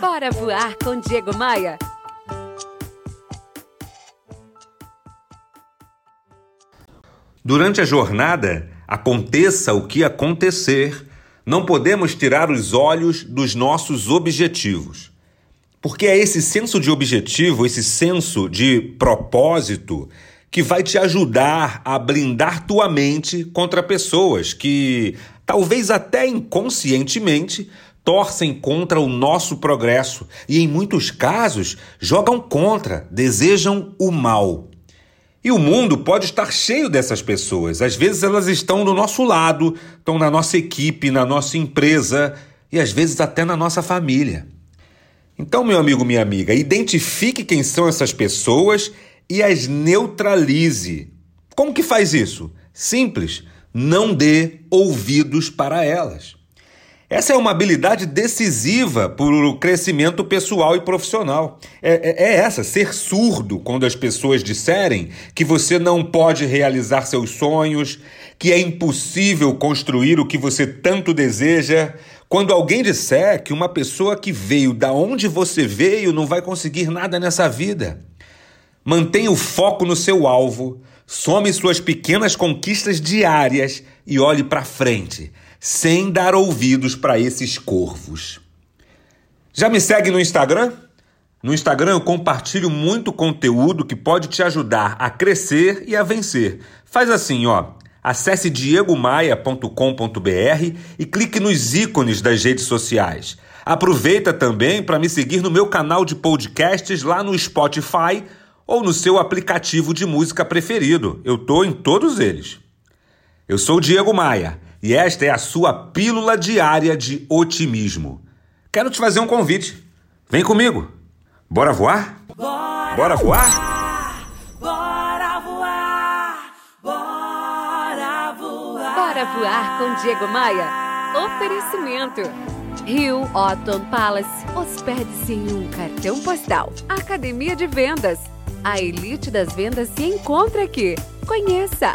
Bora voar com Diego Maia. Durante a jornada, aconteça o que acontecer, não podemos tirar os olhos dos nossos objetivos. Porque é esse senso de objetivo, esse senso de propósito, que vai te ajudar a blindar tua mente contra pessoas que, talvez até inconscientemente, torcem contra o nosso progresso e, em muitos casos, jogam contra, desejam o mal. E o mundo pode estar cheio dessas pessoas. Às vezes elas estão do nosso lado, estão na nossa equipe, na nossa empresa e às vezes até na nossa família. Então, meu amigo, minha amiga, identifique quem são essas pessoas e as neutralize. Como que faz isso? Simples, não dê ouvidos para elas. Essa é uma habilidade decisiva para o crescimento pessoal e profissional. É, é, é, essa, ser surdo quando as pessoas disserem que você não pode realizar seus sonhos, que é impossível construir o que você tanto deseja. Quando alguém disser que uma pessoa que veio da onde você veio não vai conseguir nada nessa vida. Mantenha o foco no seu alvo, some suas pequenas conquistas diárias e olhe para frente sem dar ouvidos para esses corvos. Já me segue no Instagram? No Instagram eu compartilho muito conteúdo que pode te ajudar a crescer e a vencer. Faz assim, ó. Acesse diegomaia.com.br e clique nos ícones das redes sociais. Aproveita também para me seguir no meu canal de podcasts lá no Spotify ou no seu aplicativo de música preferido. Eu tô em todos eles. Eu sou Diego Maia e esta é a sua pílula diária de otimismo. Quero te fazer um convite. Vem comigo. Bora voar? Bora, Bora voar? Bora voar! Bora voar! Bora voar com Diego Maia. Oferecimento. Rio Otton Palace. Hospede-se em um cartão postal. Academia de Vendas. A elite das vendas se encontra aqui. Conheça!